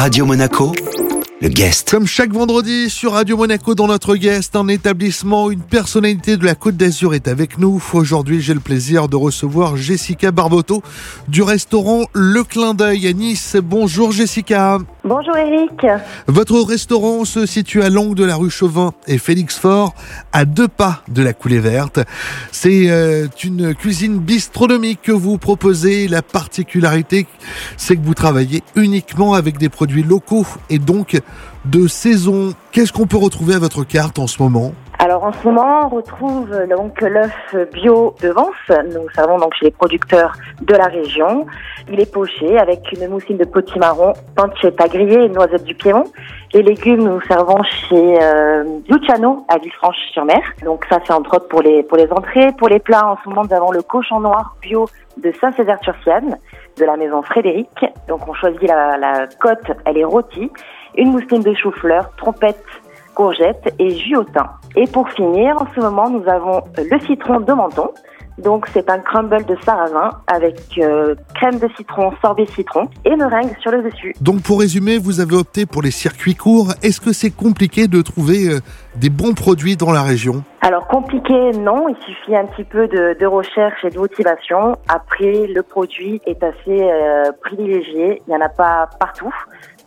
Radio Monaco, le guest. Comme chaque vendredi sur Radio Monaco dans notre guest, un établissement, une personnalité de la Côte d'Azur est avec nous. Aujourd'hui, j'ai le plaisir de recevoir Jessica Barboto du restaurant Le Clin d'œil à Nice. Bonjour Jessica. Bonjour Eric. Votre restaurant se situe à l'angle de la rue Chauvin et Félix Fort, à deux pas de la coulée verte. C'est euh, une cuisine bistronomique que vous proposez. La particularité, c'est que vous travaillez uniquement avec des produits locaux et donc de saison. Qu'est-ce qu'on peut retrouver à votre carte en ce moment? Alors en ce moment, on retrouve donc l'œuf bio de Vence. Nous servons donc chez les producteurs de la région. Il est poché avec une mousseline de potimarron, pancetta grillée et noisette du Piémont. Les légumes, nous servons chez euh, Luciano à Villefranche-sur-Mer. Donc ça, c'est entre autres pour les pour les entrées. Pour les plats, en ce moment, nous avons le cochon noir bio de Saint-Césaire-sur-Sienne, de la maison Frédéric. Donc on choisit la, la côte, elle est rôtie une mousseline de chou-fleur, trompette, courgette et jus au thym. Et pour finir, en ce moment, nous avons le citron de menton. Donc c'est un crumble de sarrasin avec euh, crème de citron, sorbet citron et meringue sur le dessus. Donc pour résumer, vous avez opté pour les circuits courts. Est-ce que c'est compliqué de trouver euh, des bons produits dans la région? Alors compliqué, non. Il suffit un petit peu de, de recherche et de motivation. Après, le produit est assez euh, privilégié. Il n'y en a pas partout.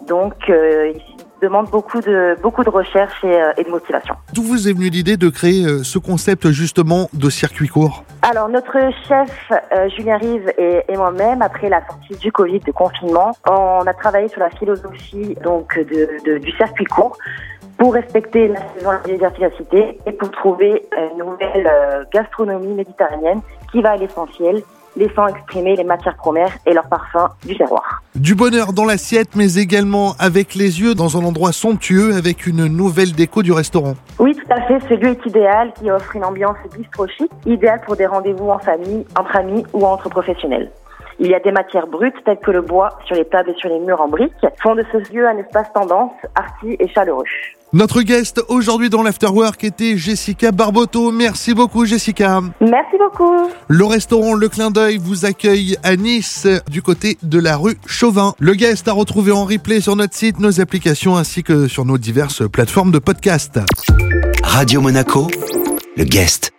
Donc, il demande beaucoup de, beaucoup de recherche et, euh, et de motivation. D'où vous est venue l'idée de créer euh, ce concept justement de circuit court? Alors, notre chef, euh, Julien Rive et, et moi-même, après la sortie du Covid, de confinement, on a travaillé sur la philosophie donc de, de- du circuit court pour respecter la saison et la et pour trouver une nouvelle euh, gastronomie méditerranéenne qui va à l'essentiel, laissant exprimer les matières premières et leurs parfums du terroir. Du bonheur dans l'assiette, mais également avec les yeux dans un endroit somptueux avec une nouvelle déco du restaurant. Oui, tout à fait. Ce lieu est idéal qui offre une ambiance bistro chic, idéal pour des rendez-vous en famille, entre amis ou entre professionnels. Il y a des matières brutes telles que le bois sur les tables et sur les murs en briques, font de ce lieu un espace tendance, arty et chaleureux. Notre guest aujourd'hui dans l'Afterwork était Jessica Barboto. Merci beaucoup Jessica. Merci beaucoup. Le restaurant Le Clin d'œil vous accueille à Nice, du côté de la rue Chauvin. Le guest à retrouver en replay sur notre site, nos applications ainsi que sur nos diverses plateformes de podcast. Radio Monaco, le guest.